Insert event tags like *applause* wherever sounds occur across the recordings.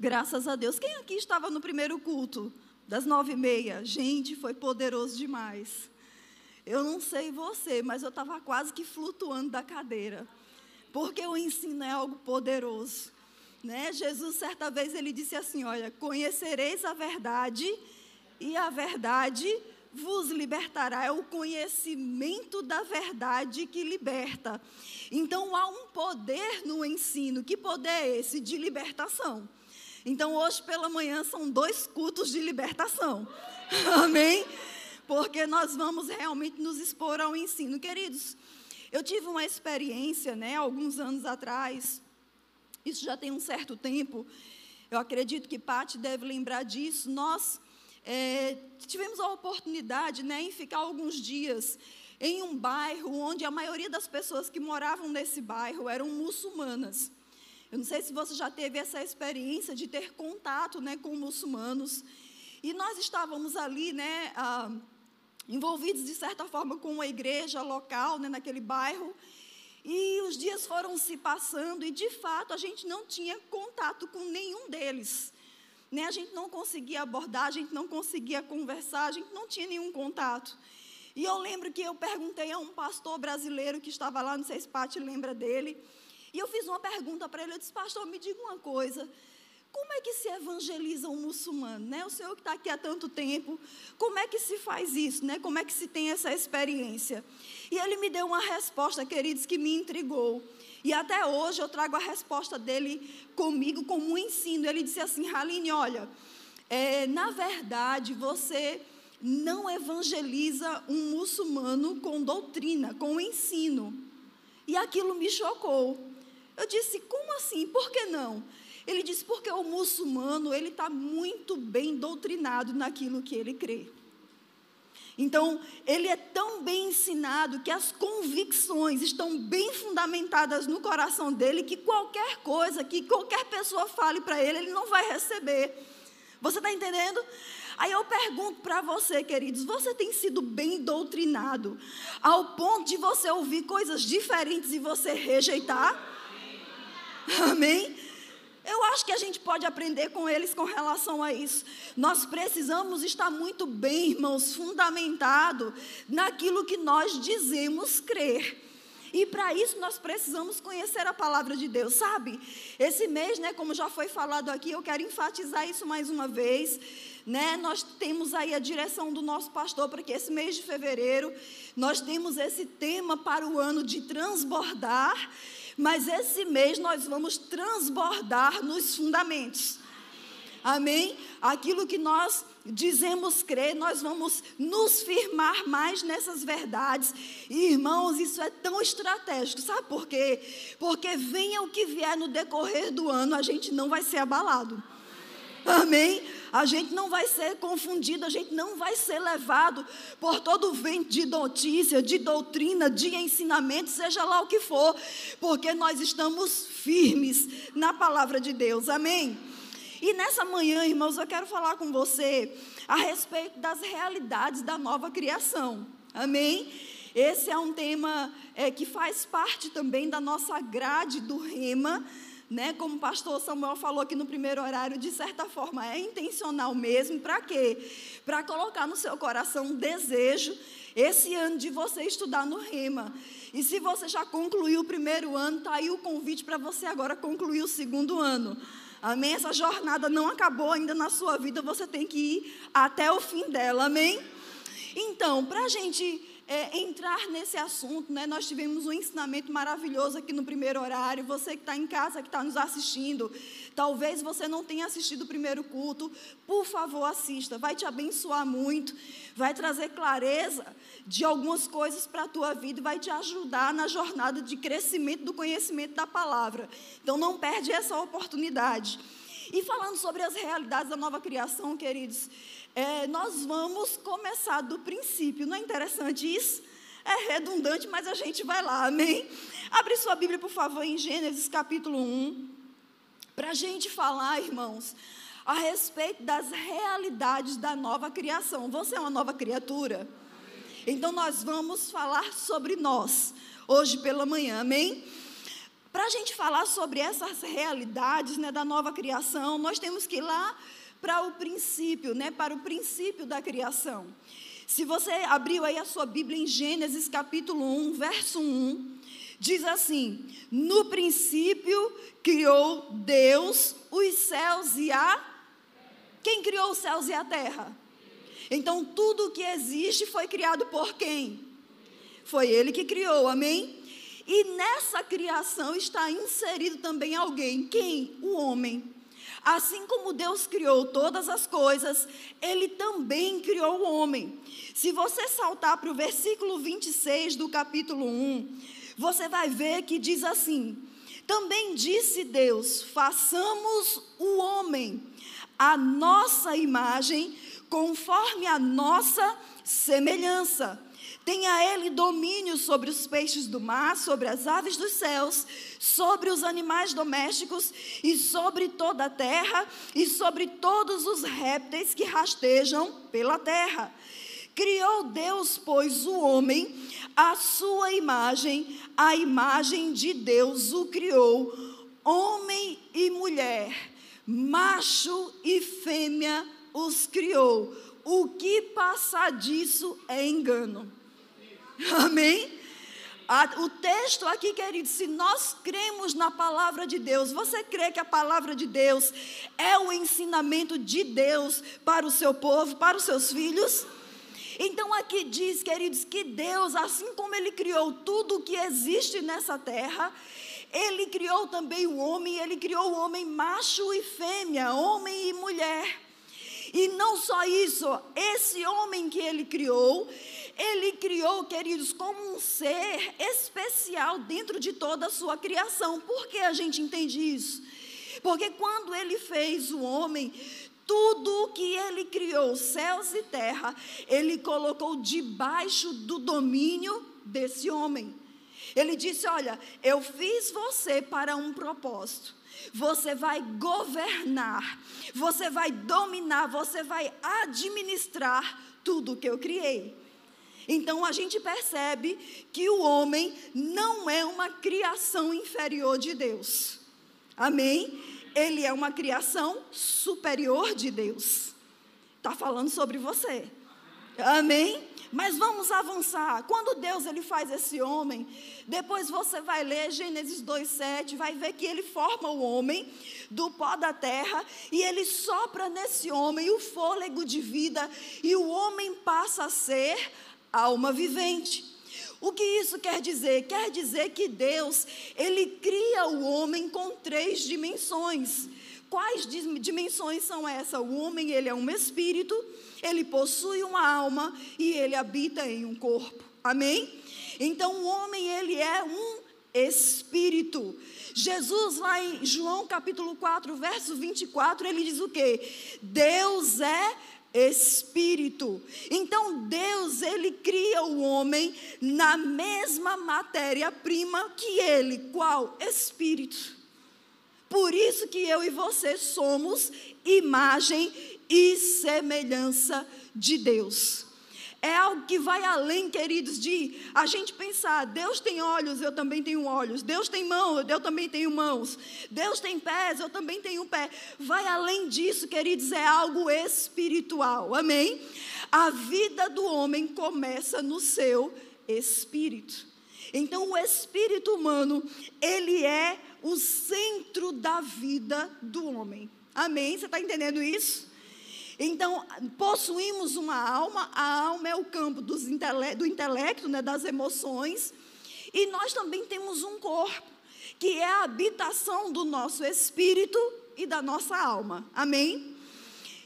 Graças a Deus. Quem aqui estava no primeiro culto? Das nove e meia? Gente, foi poderoso demais. Eu não sei você, mas eu estava quase que flutuando da cadeira. Porque o ensino é algo poderoso. Né? Jesus, certa vez, ele disse assim: Olha, conhecereis a verdade, e a verdade vos libertará. É o conhecimento da verdade que liberta. Então há um poder no ensino. Que poder é esse? De libertação. Então hoje pela manhã são dois cultos de libertação. *laughs* Amém? Porque nós vamos realmente nos expor ao ensino. Queridos, eu tive uma experiência, né, alguns anos atrás, isso já tem um certo tempo, eu acredito que Pati deve lembrar disso. Nós é, tivemos a oportunidade né, em ficar alguns dias em um bairro onde a maioria das pessoas que moravam nesse bairro eram muçulmanas. Eu não sei se você já teve essa experiência de ter contato né, com muçulmanos. E nós estávamos ali, né, ah, envolvidos de certa forma com uma igreja local, né, naquele bairro. E os dias foram se passando e, de fato, a gente não tinha contato com nenhum deles. Né? A gente não conseguia abordar, a gente não conseguia conversar, a gente não tinha nenhum contato. E eu lembro que eu perguntei a um pastor brasileiro que estava lá, não sei se Pati lembra dele, e eu fiz uma pergunta para ele, eu disse, pastor, me diga uma coisa, como é que se evangeliza um muçulmano? Né? O senhor que está aqui há tanto tempo, como é que se faz isso? Né? Como é que se tem essa experiência? E ele me deu uma resposta, queridos, que me intrigou. E até hoje eu trago a resposta dele comigo como um ensino. Ele disse assim: Haline, olha, é, na verdade você não evangeliza um muçulmano com doutrina, com ensino. E aquilo me chocou. Eu disse: como assim? Por que não? Ele disse: porque o muçulmano ele está muito bem doutrinado naquilo que ele crê. Então, ele é tão bem ensinado que as convicções estão bem fundamentadas no coração dele que qualquer coisa que qualquer pessoa fale para ele, ele não vai receber. Você está entendendo? Aí eu pergunto para você, queridos, você tem sido bem doutrinado ao ponto de você ouvir coisas diferentes e você rejeitar? *laughs* Amém? Eu acho que a gente pode aprender com eles com relação a isso. Nós precisamos estar muito bem, irmãos, fundamentado naquilo que nós dizemos crer. E para isso nós precisamos conhecer a palavra de Deus, sabe? Esse mês, né, como já foi falado aqui, eu quero enfatizar isso mais uma vez, né? Nós temos aí a direção do nosso pastor para que esse mês de fevereiro nós temos esse tema para o ano de transbordar mas esse mês nós vamos transbordar nos fundamentos. Amém? Aquilo que nós dizemos crer, nós vamos nos firmar mais nessas verdades. E, irmãos, isso é tão estratégico, sabe por quê? Porque venha o que vier no decorrer do ano, a gente não vai ser abalado. Amém? A gente não vai ser confundido, a gente não vai ser levado por todo o vento de notícia, de doutrina, de ensinamento, seja lá o que for, porque nós estamos firmes na palavra de Deus. Amém? E nessa manhã, irmãos, eu quero falar com você a respeito das realidades da nova criação. Amém? Esse é um tema é, que faz parte também da nossa grade do Rema né? Como o pastor Samuel falou aqui no primeiro horário, de certa forma é intencional mesmo, para quê? Para colocar no seu coração um desejo esse ano de você estudar no Rema. E se você já concluiu o primeiro ano, está aí o convite para você agora concluir o segundo ano. Amém? Essa jornada não acabou ainda na sua vida, você tem que ir até o fim dela. Amém? Então, para a gente é, entrar nesse assunto, né? Nós tivemos um ensinamento maravilhoso aqui no primeiro horário. Você que está em casa, que está nos assistindo, talvez você não tenha assistido o primeiro culto, por favor, assista. Vai te abençoar muito, vai trazer clareza de algumas coisas para a tua vida e vai te ajudar na jornada de crescimento do conhecimento da palavra. Então, não perde essa oportunidade. E falando sobre as realidades da nova criação, queridos, é, nós vamos começar do princípio. Não é interessante isso? É redundante, mas a gente vai lá, amém? Abre sua Bíblia, por favor, em Gênesis capítulo 1, para a gente falar, irmãos, a respeito das realidades da nova criação. Você é uma nova criatura? Então nós vamos falar sobre nós, hoje pela manhã, amém? Para a gente falar sobre essas realidades né, da nova criação, nós temos que ir lá para o princípio, né, para o princípio da criação. Se você abriu aí a sua Bíblia em Gênesis capítulo 1, verso 1, diz assim: No princípio criou Deus os céus e a. Quem criou os céus e a terra? Então tudo que existe foi criado por quem? Foi Ele que criou, amém? E nessa criação está inserido também alguém. Quem? O homem. Assim como Deus criou todas as coisas, Ele também criou o homem. Se você saltar para o versículo 26 do capítulo 1, você vai ver que diz assim: Também disse Deus: façamos o homem, a nossa imagem, conforme a nossa semelhança Tenha ele domínio sobre os peixes do mar, sobre as aves dos céus, sobre os animais domésticos e sobre toda a terra e sobre todos os répteis que rastejam pela terra. Criou Deus, pois, o homem, a sua imagem, a imagem de Deus o criou, homem e mulher, macho e fêmea os criou. O que passa disso é engano. *laughs* Amém? o texto aqui, querido, se nós cremos na palavra de Deus, você crê que a palavra de Deus é o ensinamento de Deus para o seu povo, para os seus filhos? Então aqui diz, queridos, que Deus, assim como Ele criou tudo o que existe nessa terra, Ele criou também o homem, Ele criou o homem macho e fêmea, homem e mulher. E não só isso, esse homem que Ele criou, ele criou, queridos, como um ser especial dentro de toda a sua criação. Por que a gente entende isso? Porque quando ele fez o homem, tudo o que ele criou, céus e terra, ele colocou debaixo do domínio desse homem. Ele disse: Olha, eu fiz você para um propósito. Você vai governar, você vai dominar, você vai administrar tudo que eu criei. Então a gente percebe que o homem não é uma criação inferior de Deus. Amém? Ele é uma criação superior de Deus. Está falando sobre você. Amém? Mas vamos avançar. Quando Deus ele faz esse homem, depois você vai ler Gênesis 2:7, vai ver que ele forma o homem do pó da terra e ele sopra nesse homem o fôlego de vida e o homem passa a ser alma vivente. O que isso quer dizer? Quer dizer que Deus, ele cria o homem com três dimensões. Quais dimensões são essas? O homem, ele é um espírito, ele possui uma alma e ele habita em um corpo. Amém? Então o homem, ele é um espírito. Jesus, lá em João capítulo 4, verso 24, ele diz o quê? Deus é espírito. Então Deus, ele cria o homem na mesma matéria-prima que ele, qual? Espírito. Por isso que eu e você somos imagem e semelhança de Deus. É algo que vai além, queridos, de a gente pensar: Deus tem olhos, eu também tenho olhos. Deus tem mãos, eu também tenho mãos. Deus tem pés, eu também tenho pé. Vai além disso, queridos, é algo espiritual. Amém? A vida do homem começa no seu espírito. Então, o espírito humano, ele é o centro da vida do homem. Amém? Você está entendendo isso? Então, possuímos uma alma, a é o campo intele do intelecto, né, das emoções, e nós também temos um corpo, que é a habitação do nosso espírito e da nossa alma. Amém?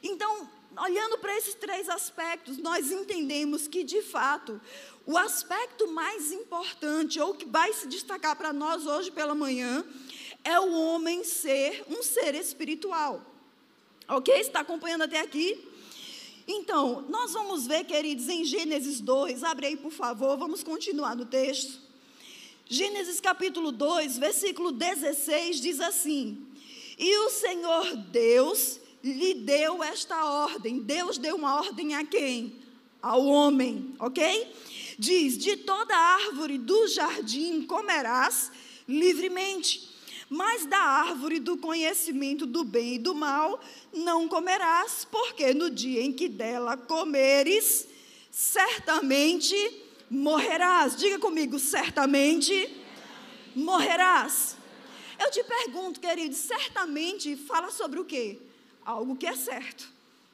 Então, olhando para esses três aspectos, nós entendemos que, de fato, o aspecto mais importante, ou que vai se destacar para nós hoje pela manhã, é o homem ser um ser espiritual. Ok? Está acompanhando até aqui? Então, nós vamos ver, queridos, em Gênesis 2, abre aí por favor, vamos continuar no texto. Gênesis capítulo 2, versículo 16 diz assim: E o Senhor Deus lhe deu esta ordem. Deus deu uma ordem a quem? Ao homem, ok? Diz: De toda árvore do jardim comerás, livremente. Mas da árvore do conhecimento do bem e do mal não comerás, porque no dia em que dela comeres, certamente morrerás. Diga comigo, certamente morrerás. Eu te pergunto, querido, certamente fala sobre o quê? Algo que é certo.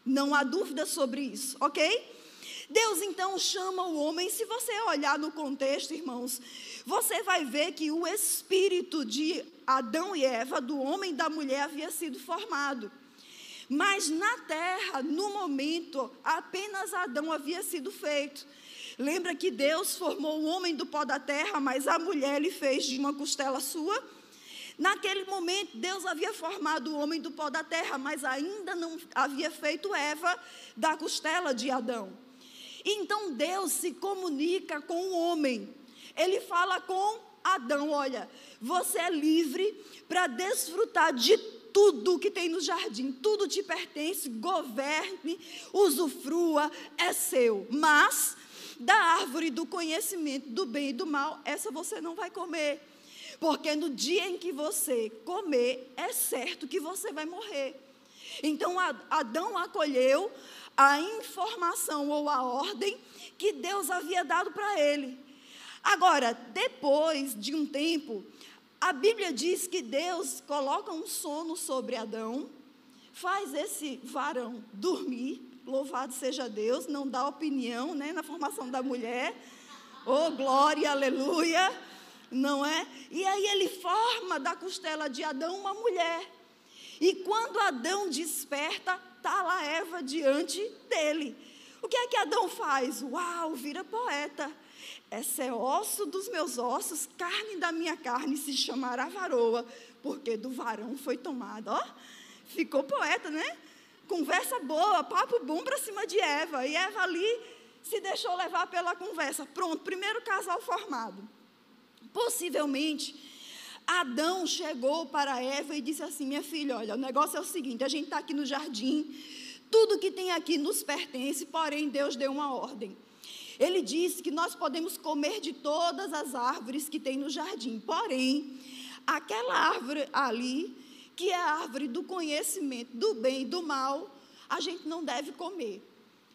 Não há dúvida sobre isso, ok? Deus então chama o homem. Se você olhar no contexto, irmãos, você vai ver que o espírito de Adão e Eva, do homem e da mulher, havia sido formado. Mas na terra, no momento, apenas Adão havia sido feito. Lembra que Deus formou o homem do pó da terra, mas a mulher ele fez de uma costela sua? Naquele momento, Deus havia formado o homem do pó da terra, mas ainda não havia feito Eva da costela de Adão. Então Deus se comunica com o homem. Ele fala com Adão: olha, você é livre para desfrutar de tudo que tem no jardim, tudo te pertence, governe, usufrua, é seu. Mas da árvore do conhecimento do bem e do mal, essa você não vai comer. Porque no dia em que você comer, é certo que você vai morrer. Então Adão acolheu a informação ou a ordem que Deus havia dado para ele. Agora, depois de um tempo, a Bíblia diz que Deus coloca um sono sobre Adão, faz esse varão dormir, louvado seja Deus, não dá opinião né, na formação da mulher, oh glória, aleluia, não é? E aí ele forma da costela de Adão uma mulher. E quando Adão desperta, está lá Eva diante dele. O que é que Adão faz? Uau, vira poeta. Essa é osso dos meus ossos, carne da minha carne, se chamará varoa, porque do varão foi tomada. Ó, ficou poeta, né? Conversa boa, papo bom para cima de Eva. E Eva ali se deixou levar pela conversa. Pronto, primeiro casal formado. Possivelmente, Adão chegou para Eva e disse assim: Minha filha, olha, o negócio é o seguinte: a gente está aqui no jardim, tudo que tem aqui nos pertence, porém Deus deu uma ordem. Ele disse que nós podemos comer de todas as árvores que tem no jardim, porém, aquela árvore ali, que é a árvore do conhecimento do bem e do mal, a gente não deve comer.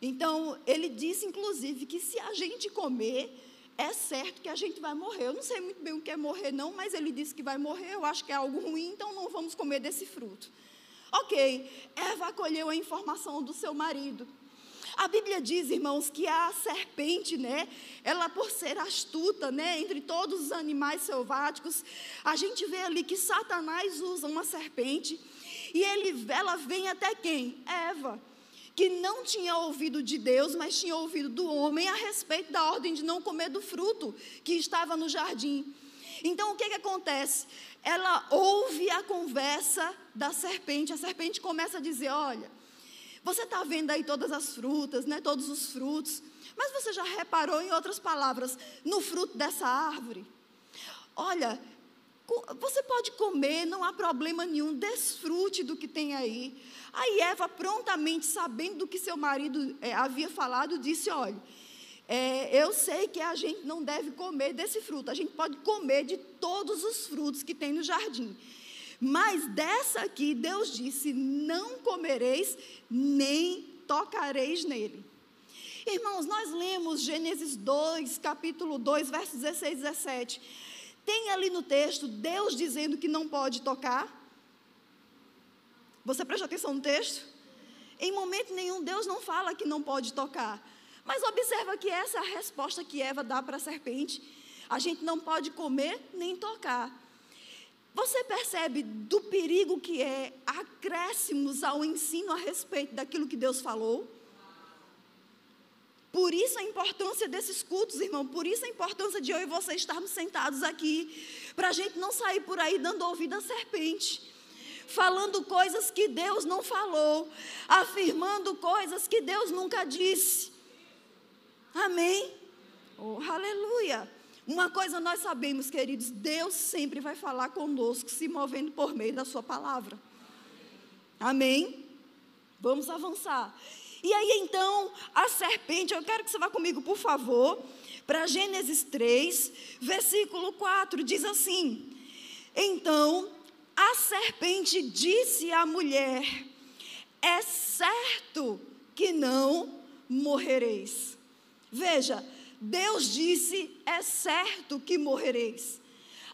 Então, ele disse, inclusive, que se a gente comer, é certo que a gente vai morrer. Eu não sei muito bem o que é morrer, não, mas ele disse que vai morrer. Eu acho que é algo ruim, então não vamos comer desse fruto. Ok, Eva acolheu a informação do seu marido. A Bíblia diz, irmãos, que a serpente, né, ela por ser astuta, né, entre todos os animais selváticos, a gente vê ali que Satanás usa uma serpente e ele, ela vem até quem? Eva que não tinha ouvido de Deus, mas tinha ouvido do homem a respeito da ordem de não comer do fruto que estava no jardim. Então o que, que acontece? Ela ouve a conversa da serpente, a serpente começa a dizer: Olha, você está vendo aí todas as frutas, né, todos os frutos, mas você já reparou, em outras palavras, no fruto dessa árvore? Olha, você pode comer, não há problema nenhum, desfrute do que tem aí. Aí Eva, prontamente, sabendo do que seu marido é, havia falado, disse: Olha, é, eu sei que a gente não deve comer desse fruto, a gente pode comer de todos os frutos que tem no jardim. Mas dessa aqui, Deus disse: Não comereis, nem tocareis nele. Irmãos, nós lemos Gênesis 2, capítulo 2, versos 16 e 17. Tem ali no texto Deus dizendo que não pode tocar. Você presta atenção no texto? Em momento nenhum, Deus não fala que não pode tocar. Mas observa que essa é a resposta que Eva dá para a serpente. A gente não pode comer nem tocar. Você percebe do perigo que é acréscimos ao ensino a respeito daquilo que Deus falou? Por isso a importância desses cultos, irmão. Por isso a importância de eu e você estarmos sentados aqui. Para a gente não sair por aí dando ouvido à serpente falando coisas que Deus não falou, afirmando coisas que Deus nunca disse. Amém? Oh, aleluia! Uma coisa nós sabemos, queridos, Deus sempre vai falar conosco, se movendo por meio da Sua palavra. Amém? Vamos avançar. E aí então, a serpente, eu quero que você vá comigo, por favor, para Gênesis 3, versículo 4, diz assim: Então a serpente disse à mulher: É certo que não morrereis. Veja, Deus disse: É certo que morrereis.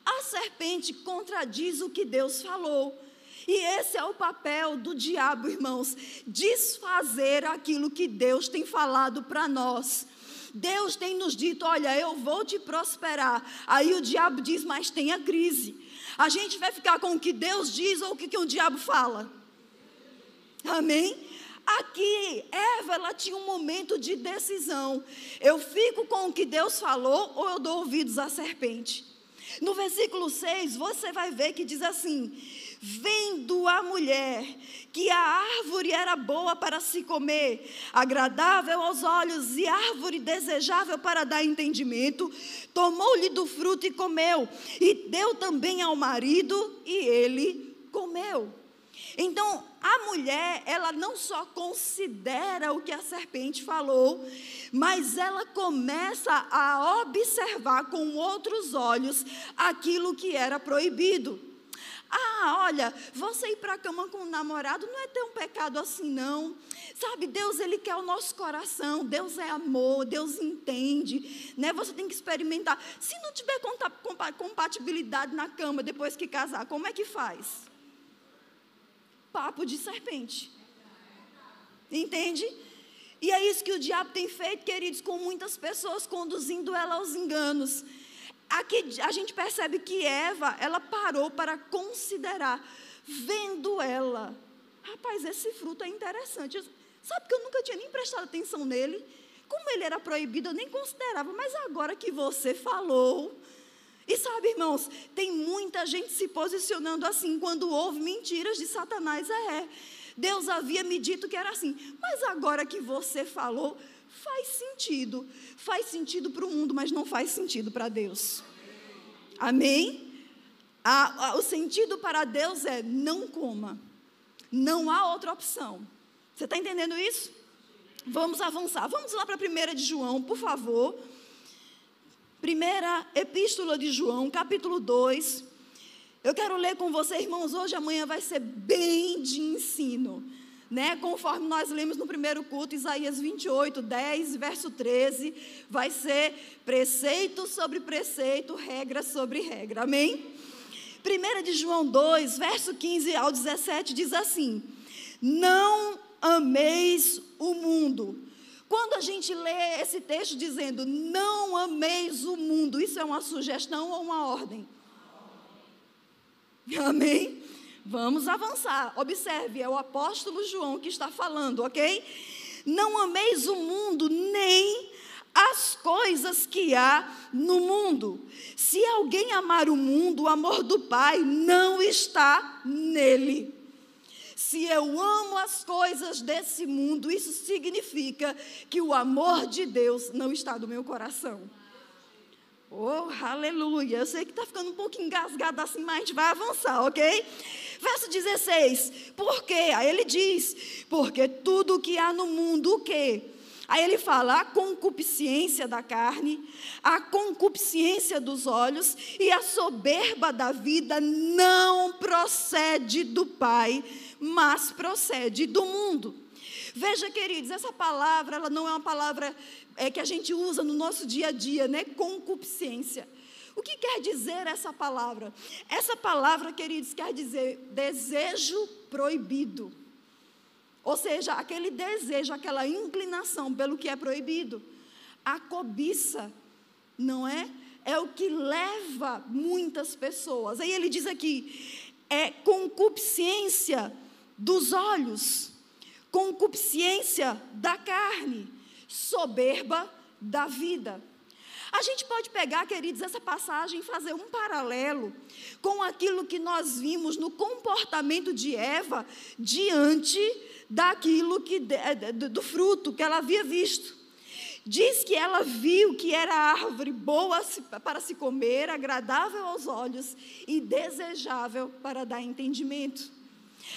A serpente contradiz o que Deus falou. E esse é o papel do diabo, irmãos, desfazer aquilo que Deus tem falado para nós. Deus tem nos dito: olha, eu vou te prosperar. Aí o diabo diz: mas tem a crise. A gente vai ficar com o que Deus diz ou o que, que o diabo fala? Amém? Aqui, Eva, ela tinha um momento de decisão. Eu fico com o que Deus falou ou eu dou ouvidos à serpente? No versículo 6, você vai ver que diz assim: Vendo a mulher que a árvore era boa para se comer, agradável aos olhos e árvore desejável para dar entendimento, tomou-lhe do fruto e comeu, e deu também ao marido, e ele comeu. Então, a mulher, ela não só considera o que a serpente falou, mas ela começa a observar com outros olhos aquilo que era proibido. Ah, olha, você ir para a cama com um namorado não é ter um pecado assim, não. Sabe, Deus, Ele quer o nosso coração. Deus é amor, Deus entende. Né? Você tem que experimentar. Se não tiver compatibilidade na cama depois que casar, como é que faz? papo de serpente. Entende? E é isso que o diabo tem feito, queridos, com muitas pessoas, conduzindo ela aos enganos. Aqui a gente percebe que Eva, ela parou para considerar, vendo ela. Rapaz, esse fruto é interessante. Sabe que eu nunca tinha nem prestado atenção nele? Como ele era proibido, eu nem considerava. Mas agora que você falou, e sabe, irmãos, tem muita gente se posicionando assim quando houve mentiras de Satanás. É, Deus havia me dito que era assim, mas agora que você falou, faz sentido. Faz sentido para o mundo, mas não faz sentido para Deus. Amém? A, a, o sentido para Deus é não coma. Não há outra opção. Você está entendendo isso? Vamos avançar. Vamos lá para a 1 de João, por favor. Primeira Epístola de João, capítulo 2. Eu quero ler com você, irmãos, hoje amanhã vai ser bem de ensino. Né? Conforme nós lemos no primeiro culto, Isaías 28, 10, verso 13, vai ser preceito sobre preceito, regra sobre regra. Amém? 1 de João 2, verso 15 ao 17 diz assim: Não ameis o mundo, quando a gente lê esse texto dizendo, não ameis o mundo, isso é uma sugestão ou uma ordem? Amém? Vamos avançar. Observe, é o apóstolo João que está falando, ok? Não ameis o mundo, nem as coisas que há no mundo. Se alguém amar o mundo, o amor do Pai não está nele. Se eu amo as coisas desse mundo, isso significa que o amor de Deus não está no meu coração. Oh, aleluia. Eu sei que está ficando um pouco engasgado assim, mas a gente vai avançar, ok? Verso 16. Por quê? Aí ele diz: Porque tudo que há no mundo, o quê? Aí ele fala a concupiscência da carne, a concupiscência dos olhos e a soberba da vida não procede do Pai, mas procede do mundo. Veja, queridos, essa palavra, ela não é uma palavra é, que a gente usa no nosso dia a dia, né? Concupiscência. O que quer dizer essa palavra? Essa palavra, queridos, quer dizer desejo proibido. Ou seja, aquele desejo, aquela inclinação pelo que é proibido. A cobiça, não é? É o que leva muitas pessoas. Aí ele diz aqui: é concupiscência dos olhos, concupiscência da carne, soberba da vida. A gente pode pegar, queridos, essa passagem e fazer um paralelo com aquilo que nós vimos no comportamento de Eva diante daquilo que é, do fruto que ela havia visto. Diz que ela viu que era árvore boa para se comer, agradável aos olhos e desejável para dar entendimento.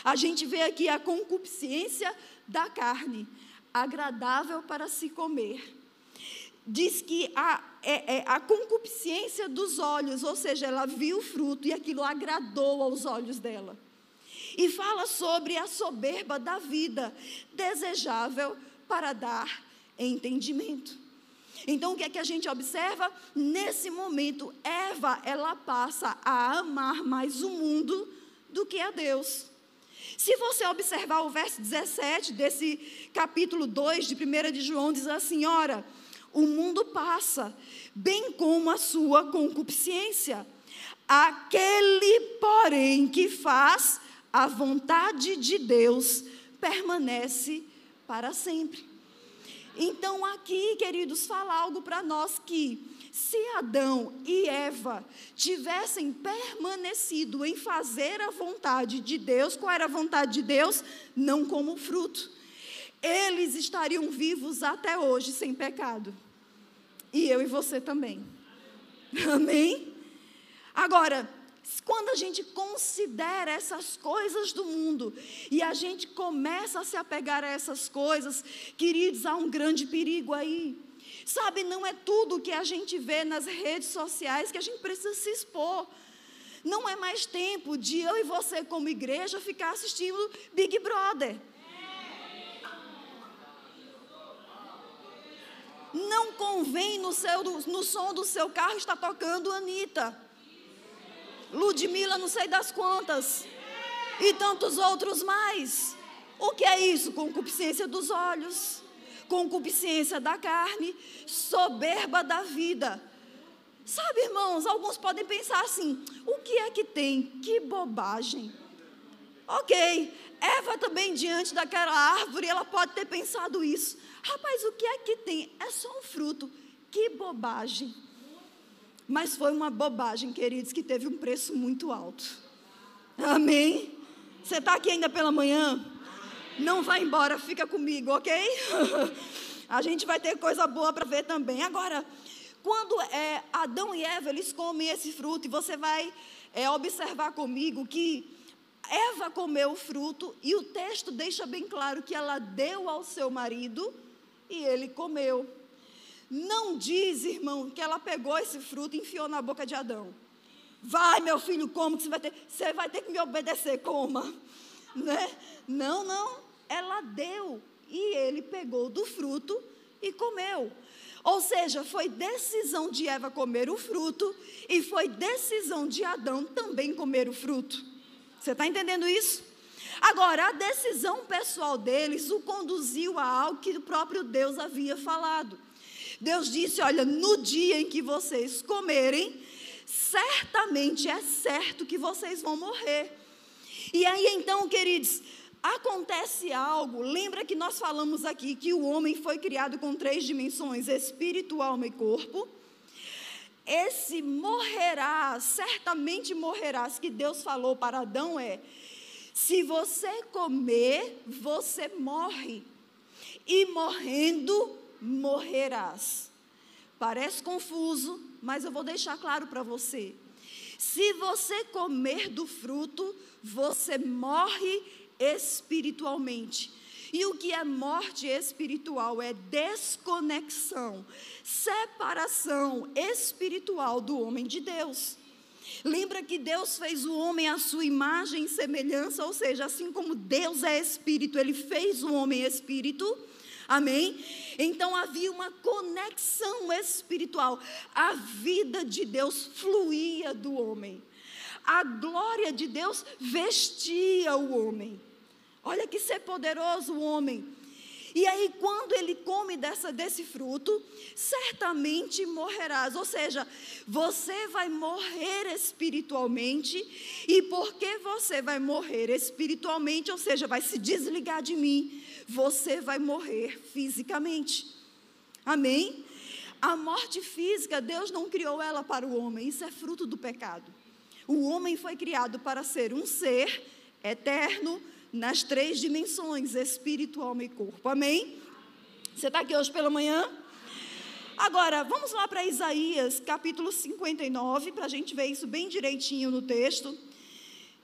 A gente vê aqui a concupiscência da carne, agradável para se comer. Diz que a, é, é, a concupiscência dos olhos, ou seja, ela viu o fruto e aquilo agradou aos olhos dela. E fala sobre a soberba da vida, desejável para dar entendimento. Então, o que é que a gente observa? Nesse momento, Eva, ela passa a amar mais o mundo do que a Deus. Se você observar o verso 17 desse capítulo 2 de 1 de João, diz assim: Ora, o mundo passa, bem como a sua concupiscência. Aquele, porém, que faz a vontade de Deus permanece para sempre. Então, aqui, queridos, fala algo para nós que se Adão e Eva tivessem permanecido em fazer a vontade de Deus, qual era a vontade de Deus? Não como fruto. Eles estariam vivos até hoje sem pecado. E eu e você também. *laughs* Amém? Agora, quando a gente considera essas coisas do mundo e a gente começa a se apegar a essas coisas, queridos, há um grande perigo aí. Sabe, não é tudo que a gente vê nas redes sociais que a gente precisa se expor. Não é mais tempo de eu e você, como igreja, ficar assistindo Big Brother. Não convém no, seu, no som do seu carro estar tocando Anitta. Ludmilla, não sei das quantas. E tantos outros mais. O que é isso? Concupiscência dos olhos, concupiscência da carne, soberba da vida. Sabe, irmãos, alguns podem pensar assim: o que é que tem? Que bobagem. Ok, Eva também diante daquela árvore, ela pode ter pensado isso. Rapaz, o que é que tem? É só um fruto. Que bobagem. Mas foi uma bobagem, queridos, que teve um preço muito alto. Amém? Você está aqui ainda pela manhã? Não vai embora, fica comigo, ok? *laughs* A gente vai ter coisa boa para ver também. Agora, quando é, Adão e Eva eles comem esse fruto, e você vai é, observar comigo que Eva comeu o fruto e o texto deixa bem claro que ela deu ao seu marido e ele comeu. Não diz, irmão, que ela pegou esse fruto e enfiou na boca de Adão. Vai, meu filho, como que você vai ter? Você vai ter que me obedecer, coma. *laughs* Né? Não, não. Ela deu e ele pegou do fruto e comeu. Ou seja, foi decisão de Eva comer o fruto e foi decisão de Adão também comer o fruto. Você está entendendo isso? Agora, a decisão pessoal deles o conduziu a algo que o próprio Deus havia falado. Deus disse: Olha, no dia em que vocês comerem, certamente é certo que vocês vão morrer. E aí então, queridos, acontece algo. Lembra que nós falamos aqui que o homem foi criado com três dimensões: espírito, alma e corpo. Esse morrerá, certamente morrerás, que Deus falou para Adão é: se você comer, você morre. E morrendo, morrerás. Parece confuso, mas eu vou deixar claro para você. Se você comer do fruto, você morre espiritualmente. E o que é morte espiritual? É desconexão, separação espiritual do homem de Deus. Lembra que Deus fez o homem à sua imagem e semelhança, ou seja, assim como Deus é espírito, ele fez o homem espírito. Amém? Então havia uma conexão espiritual. A vida de Deus fluía do homem. A glória de Deus vestia o homem. Olha que ser poderoso o homem. E aí, quando ele come dessa, desse fruto, certamente morrerás. Ou seja, você vai morrer espiritualmente, e porque você vai morrer espiritualmente, ou seja, vai se desligar de mim, você vai morrer fisicamente. Amém? A morte física, Deus não criou ela para o homem, isso é fruto do pecado. O homem foi criado para ser um ser eterno nas três dimensões: espírito, alma e corpo. Amém? Você está aqui hoje pela manhã? Agora, vamos lá para Isaías, capítulo 59, para a gente ver isso bem direitinho no texto.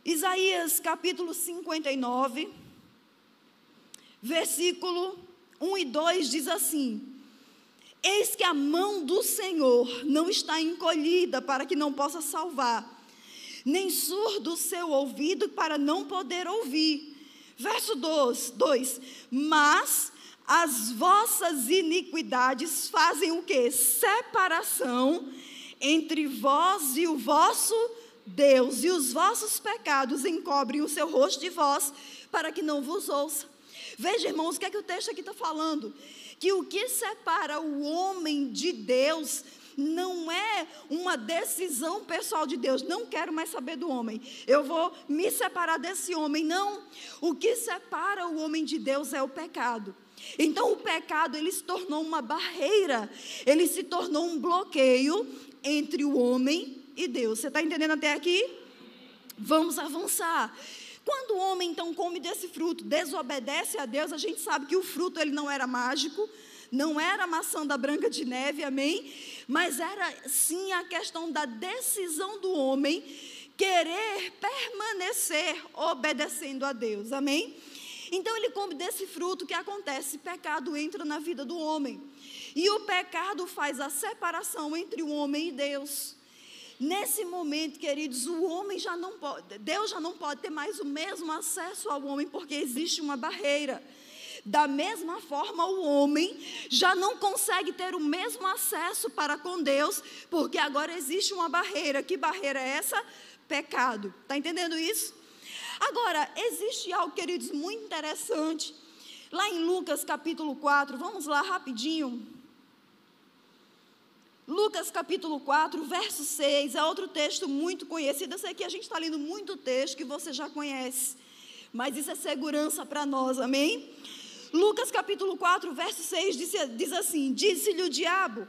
Isaías, capítulo 59 versículo 1 e 2 diz assim: Eis que a mão do Senhor não está encolhida para que não possa salvar, nem surdo o seu ouvido para não poder ouvir. Verso 2: Mas as vossas iniquidades fazem o que? Separação entre vós e o vosso Deus, e os vossos pecados encobrem o seu rosto de vós, para que não vos ouça. Veja, irmãos, o que é que o texto aqui está falando? Que o que separa o homem de Deus não é uma decisão pessoal de Deus. Não quero mais saber do homem. Eu vou me separar desse homem. Não. O que separa o homem de Deus é o pecado. Então o pecado ele se tornou uma barreira, ele se tornou um bloqueio entre o homem e Deus. Você está entendendo até aqui? Vamos avançar. Quando o homem então come desse fruto, desobedece a Deus, a gente sabe que o fruto ele não era mágico, não era maçã da branca de neve, amém? Mas era sim a questão da decisão do homem querer permanecer obedecendo a Deus, amém? Então ele come desse fruto, que acontece? Pecado entra na vida do homem. E o pecado faz a separação entre o homem e Deus. Nesse momento, queridos, o homem já não pode, Deus já não pode ter mais o mesmo acesso ao homem, porque existe uma barreira. Da mesma forma, o homem já não consegue ter o mesmo acesso para com Deus, porque agora existe uma barreira. Que barreira é essa? Pecado. Está entendendo isso? Agora, existe algo, queridos, muito interessante. Lá em Lucas capítulo 4, vamos lá rapidinho. Lucas capítulo 4, verso 6, é outro texto muito conhecido. Eu sei que a gente está lendo muito texto que você já conhece, mas isso é segurança para nós, amém? Lucas capítulo 4, verso 6 diz, diz assim: Disse-lhe o diabo: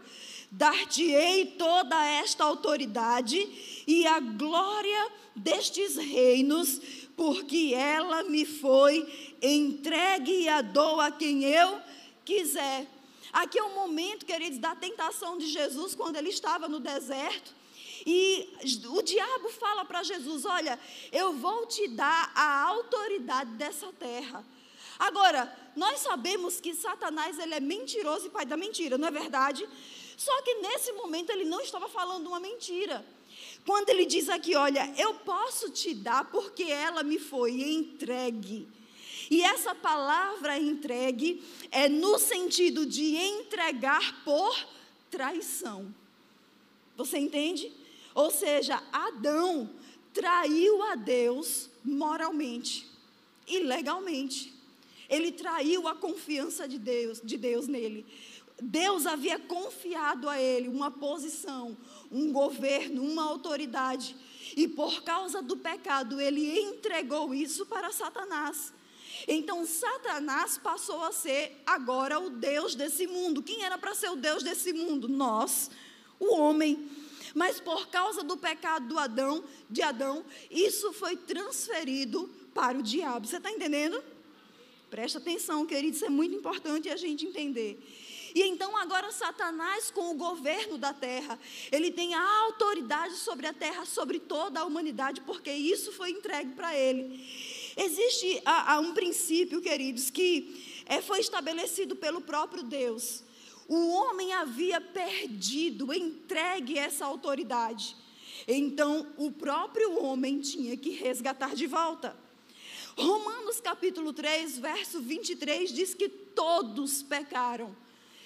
Dar-te-ei toda esta autoridade e a glória destes reinos, porque ela me foi entregue e a dou a quem eu quiser. Aqui é o momento, queridos, da tentação de Jesus quando ele estava no deserto. E o diabo fala para Jesus: Olha, eu vou te dar a autoridade dessa terra. Agora, nós sabemos que Satanás ele é mentiroso e pai da mentira, não é verdade? Só que nesse momento ele não estava falando uma mentira. Quando ele diz aqui: Olha, eu posso te dar porque ela me foi entregue. E essa palavra entregue é no sentido de entregar por traição. Você entende? Ou seja, Adão traiu a Deus moralmente e legalmente. Ele traiu a confiança de Deus, de Deus nele. Deus havia confiado a ele uma posição, um governo, uma autoridade. E por causa do pecado, ele entregou isso para Satanás. Então Satanás passou a ser agora o Deus desse mundo. Quem era para ser o Deus desse mundo? Nós, o homem. Mas por causa do pecado do Adão, de Adão, isso foi transferido para o diabo. Você está entendendo? Presta atenção, querido, isso é muito importante a gente entender. E então agora Satanás, com o governo da terra, ele tem a autoridade sobre a terra, sobre toda a humanidade, porque isso foi entregue para ele. Existe a, a um princípio, queridos, que é, foi estabelecido pelo próprio Deus. O homem havia perdido, entregue essa autoridade. Então, o próprio homem tinha que resgatar de volta. Romanos capítulo 3, verso 23 diz que todos pecaram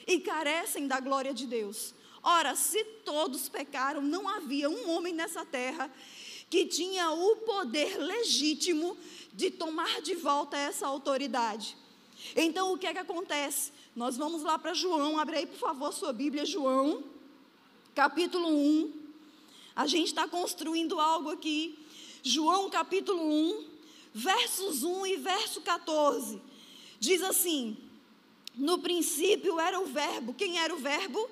e carecem da glória de Deus. Ora, se todos pecaram, não havia um homem nessa terra que tinha o poder legítimo de tomar de volta essa autoridade. Então, o que é que acontece? Nós vamos lá para João, abre aí, por favor, sua Bíblia, João, capítulo 1. A gente está construindo algo aqui. João, capítulo 1, versos 1 e verso 14. Diz assim: No princípio era o Verbo. Quem era o Verbo?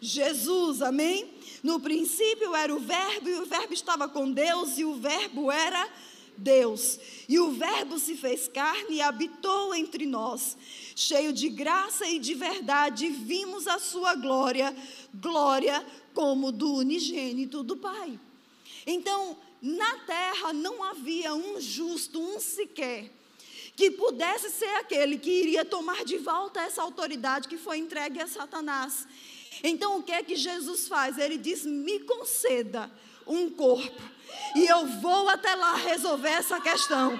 Jesus, amém? No princípio era o Verbo, e o Verbo estava com Deus, e o Verbo era Deus. E o Verbo se fez carne e habitou entre nós, cheio de graça e de verdade, vimos a sua glória, glória como do unigênito do Pai. Então, na terra não havia um justo, um sequer, que pudesse ser aquele que iria tomar de volta essa autoridade que foi entregue a Satanás. Então, o que é que Jesus faz? Ele diz: Me conceda um corpo e eu vou até lá resolver essa questão.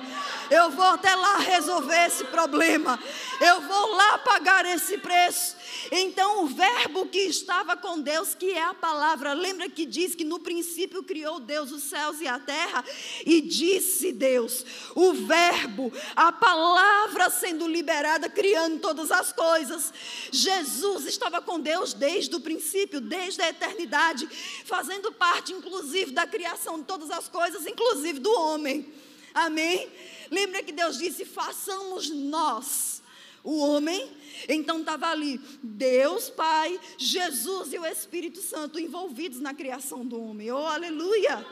Eu vou até lá resolver esse problema. Eu vou lá pagar esse preço. Então, o verbo que estava com Deus, que é a palavra, lembra que diz que no princípio criou Deus os céus e a terra? E disse Deus, o verbo, a palavra sendo liberada, criando todas as coisas. Jesus estava com Deus desde o princípio, desde a eternidade, fazendo parte, inclusive, da criação de todas as coisas, inclusive do homem. Amém? Lembra que Deus disse: façamos nós o homem. Então estava ali Deus Pai, Jesus e o Espírito Santo envolvidos na criação do homem. Oh, aleluia!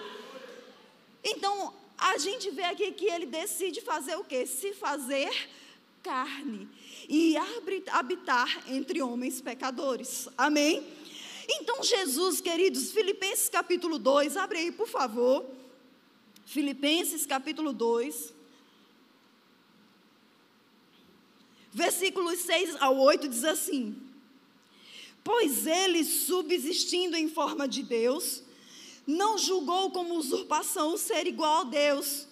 Então a gente vê aqui que ele decide fazer o quê? Se fazer carne e habitar entre homens pecadores. Amém? Então Jesus, queridos, Filipenses capítulo 2, abre aí, por favor. Filipenses capítulo 2. Versículos 6 ao 8 diz assim: Pois ele, subsistindo em forma de Deus, não julgou como usurpação ser igual a Deus.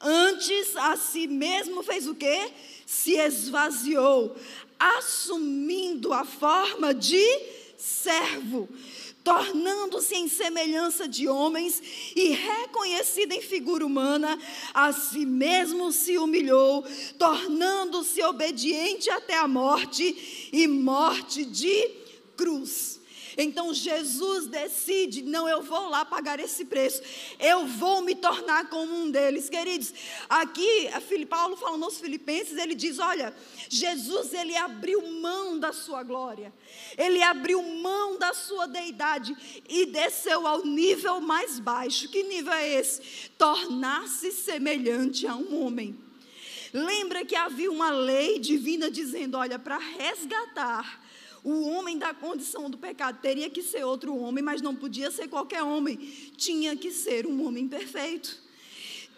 Antes a si mesmo fez o quê? Se esvaziou, assumindo a forma de servo, tornando-se em semelhança de homens e reconhecido em figura humana, a si mesmo se humilhou, tornando-se obediente até a morte e morte de cruz. Então Jesus decide: não, eu vou lá pagar esse preço, eu vou me tornar como um deles. Queridos, aqui, Paulo falando aos Filipenses, ele diz: olha, Jesus, ele abriu mão da sua glória, ele abriu mão da sua deidade e desceu ao nível mais baixo. Que nível é esse? Tornar-se semelhante a um homem. Lembra que havia uma lei divina dizendo: olha, para resgatar o homem da condição do pecado teria que ser outro homem, mas não podia ser qualquer homem. Tinha que ser um homem perfeito.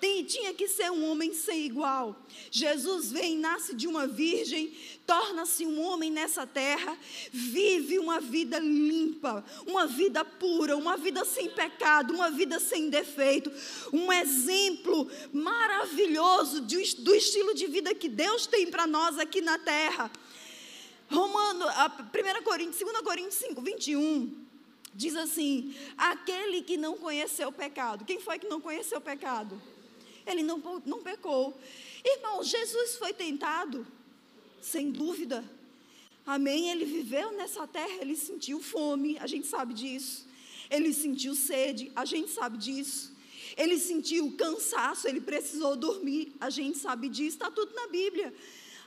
Tem, tinha que ser um homem sem igual. Jesus vem, nasce de uma virgem, torna-se um homem nessa terra, vive uma vida limpa, uma vida pura, uma vida sem pecado, uma vida sem defeito, um exemplo maravilhoso de, do estilo de vida que Deus tem para nós aqui na terra. Romano, 1 Coríntios, 2 Coríntios 5, 21, diz assim: aquele que não conheceu o pecado. Quem foi que não conheceu o pecado? Ele não, não pecou. Irmão, Jesus foi tentado, sem dúvida. Amém? Ele viveu nessa terra, ele sentiu fome, a gente sabe disso. Ele sentiu sede, a gente sabe disso. Ele sentiu cansaço, ele precisou dormir, a gente sabe disso, está tudo na Bíblia.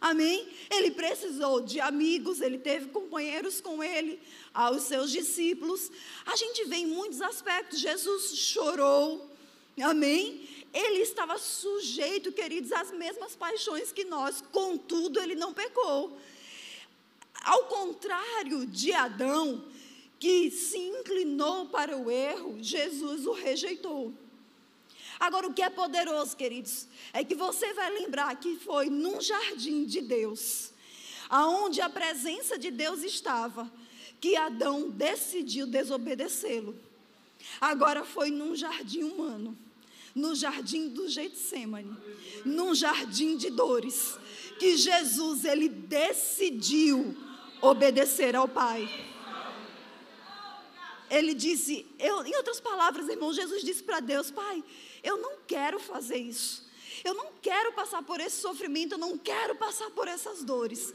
Amém? Ele precisou de amigos, ele teve companheiros com ele, aos seus discípulos. A gente vê em muitos aspectos. Jesus chorou. Amém? Ele estava sujeito, queridos, às mesmas paixões que nós, contudo, ele não pecou. Ao contrário de Adão, que se inclinou para o erro, Jesus o rejeitou. Agora, o que é poderoso, queridos, é que você vai lembrar que foi num jardim de Deus, aonde a presença de Deus estava, que Adão decidiu desobedecê-lo. Agora foi num jardim humano, no jardim do Getsemane, num jardim de dores, que Jesus ele decidiu obedecer ao Pai. Ele disse, eu, em outras palavras, irmão, Jesus disse para Deus: Pai, eu não quero fazer isso. Eu não quero passar por esse sofrimento, eu não quero passar por essas dores.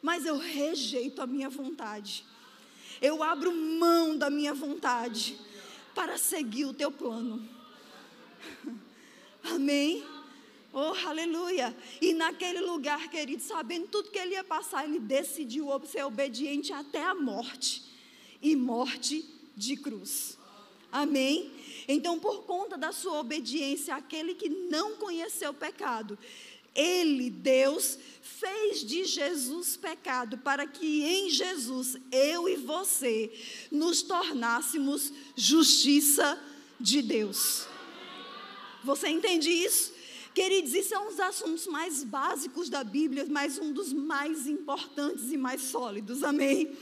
Mas eu rejeito a minha vontade. Eu abro mão da minha vontade para seguir o teu plano. *laughs* Amém? Oh, aleluia! E naquele lugar, querido, sabendo tudo que ele ia passar, ele decidiu ser obediente até a morte e morte de cruz. Amém? Então, por conta da sua obediência àquele que não conheceu pecado, ele, Deus, fez de Jesus pecado para que em Jesus, eu e você, nos tornássemos justiça de Deus. Você entende isso? Queridos, isso é um dos assuntos mais básicos da Bíblia, mas um dos mais importantes e mais sólidos. Amém?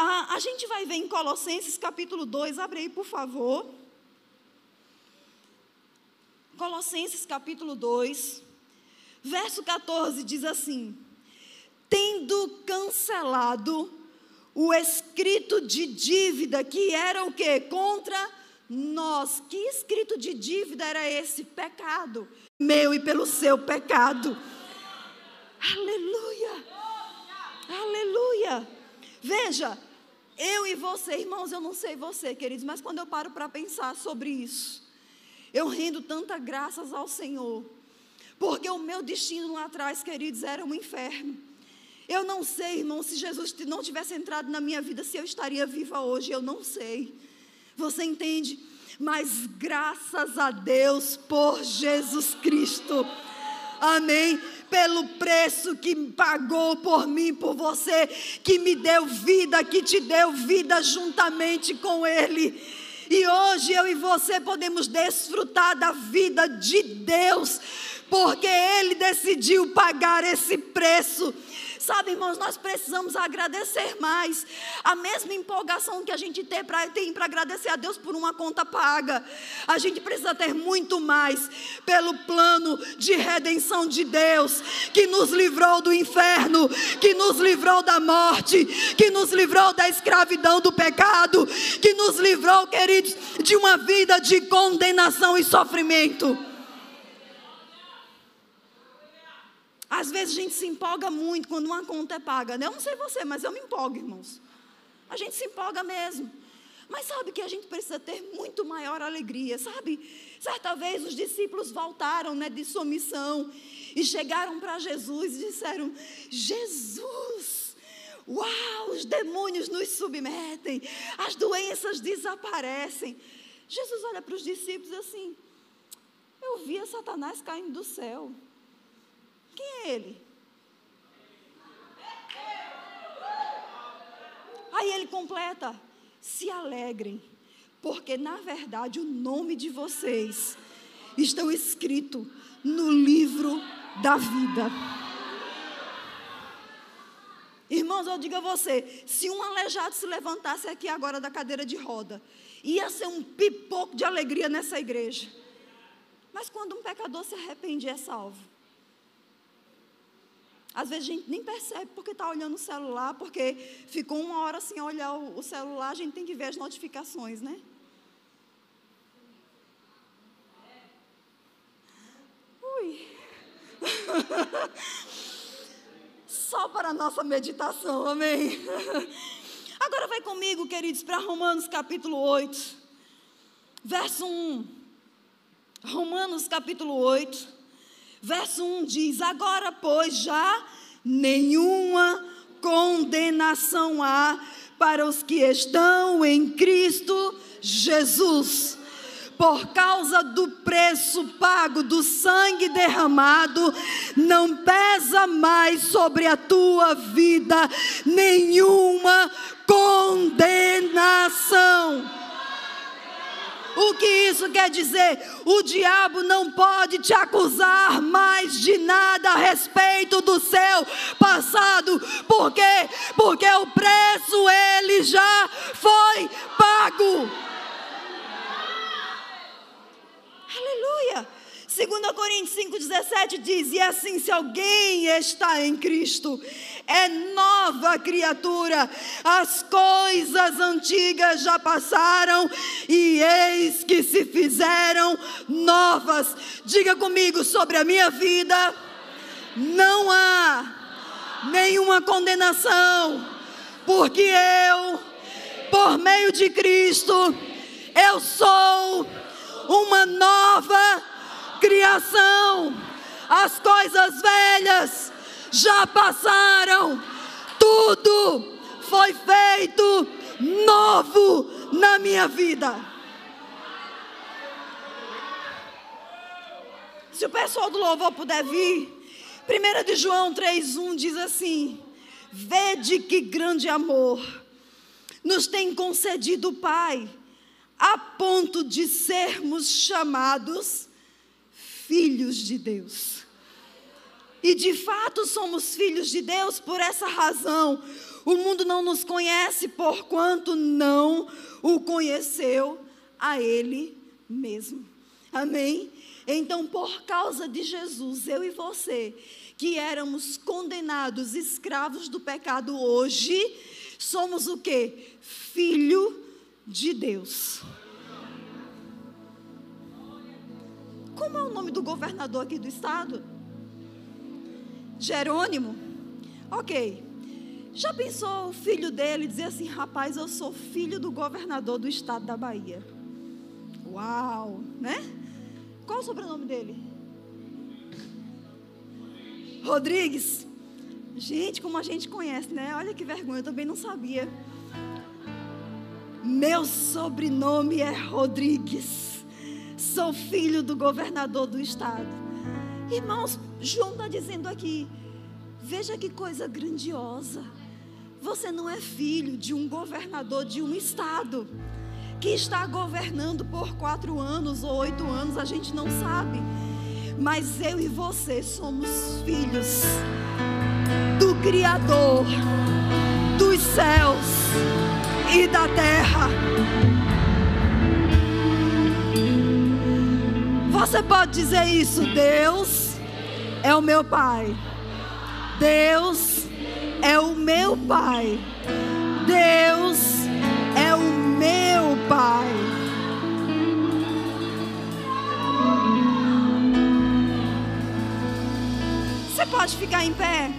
A, a gente vai ver em Colossenses capítulo 2, abre aí, por favor. Colossenses capítulo 2, verso 14 diz assim: Tendo cancelado o escrito de dívida que era o que? Contra nós. Que escrito de dívida era esse? Pecado. Meu e pelo seu pecado. Aleluia. Aleluia. Veja, eu e você, irmãos, eu não sei você, queridos, mas quando eu paro para pensar sobre isso, eu rendo tanta graças ao Senhor. Porque o meu destino lá atrás, queridos, era um inferno. Eu não sei, irmão, se Jesus não tivesse entrado na minha vida, se eu estaria viva hoje, eu não sei. Você entende? Mas graças a Deus por Jesus Cristo. Amém. Pelo preço que pagou por mim, por você, que me deu vida, que te deu vida juntamente com Ele. E hoje eu e você podemos desfrutar da vida de Deus, porque Ele decidiu pagar esse preço. Sabe, irmãos, nós precisamos agradecer mais. A mesma empolgação que a gente tem para agradecer a Deus por uma conta paga. A gente precisa ter muito mais pelo plano de redenção de Deus, que nos livrou do inferno, que nos livrou da morte, que nos livrou da escravidão do pecado, que nos livrou, queridos, de uma vida de condenação e sofrimento. Às vezes a gente se empolga muito quando uma conta é paga. Né? Eu não sei você, mas eu me empolgo, irmãos. A gente se empolga mesmo. Mas sabe que a gente precisa ter muito maior alegria, sabe? Certa vez os discípulos voltaram né, de sua missão e chegaram para Jesus e disseram: Jesus, uau, os demônios nos submetem, as doenças desaparecem. Jesus olha para os discípulos assim: Eu via Satanás caindo do céu. Quem é ele? Aí ele completa: se alegrem, porque na verdade o nome de vocês estão escrito no livro da vida. Irmãos, eu digo a você: se um aleijado se levantasse aqui agora da cadeira de roda, ia ser um pipoco de alegria nessa igreja. Mas quando um pecador se arrepende, é salvo. Às vezes a gente nem percebe porque está olhando o celular, porque ficou uma hora sem olhar o, celular, a gente tem que ver as notificações, né? Ui. *laughs* Só para a nossa meditação, amém? *laughs* Agora vai comigo, queridos, para Romanos capítulo 8, verso 1. Romanos capítulo 8. Verso 1 diz: Agora, pois, já nenhuma condenação há para os que estão em Cristo Jesus. Por causa do preço pago, do sangue derramado, não pesa mais sobre a tua vida nenhuma condenação. O que isso quer dizer? O diabo não pode te acusar mais de nada a respeito do seu passado. Por quê? Porque o preço ele já foi pago. Aleluia. 2 Coríntios 5,17 diz: E assim, se alguém está em Cristo, é nova criatura, as coisas antigas já passaram e eis que se fizeram novas. Diga comigo sobre a minha vida: não há nenhuma condenação, porque eu, por meio de Cristo, eu sou uma nova criação. As coisas velhas já passaram, tudo foi feito novo na minha vida. Se o pessoal do louvor puder vir, 1 de João 3,1 diz assim: Vede que grande amor nos tem concedido o Pai, a ponto de sermos chamados filhos de Deus. E de fato somos filhos de Deus por essa razão. O mundo não nos conhece porquanto não o conheceu a Ele mesmo. Amém? Então, por causa de Jesus, eu e você, que éramos condenados, escravos do pecado, hoje somos o que? Filho de Deus. Como é o nome do governador aqui do estado? Jerônimo? Ok. Já pensou o filho dele dizer assim: rapaz, eu sou filho do governador do estado da Bahia? Uau, né? Qual o sobrenome dele? Rodrigues. Gente, como a gente conhece, né? Olha que vergonha, eu também não sabia. Meu sobrenome é Rodrigues. Sou filho do governador do estado. Irmãos, João está dizendo aqui: veja que coisa grandiosa. Você não é filho de um governador de um estado que está governando por quatro anos ou oito anos, a gente não sabe. Mas eu e você somos filhos do Criador dos céus e da terra. Você pode dizer isso, Deus é o meu Pai. Deus é o meu Pai. Deus meu Pai. Você pode ficar em pé?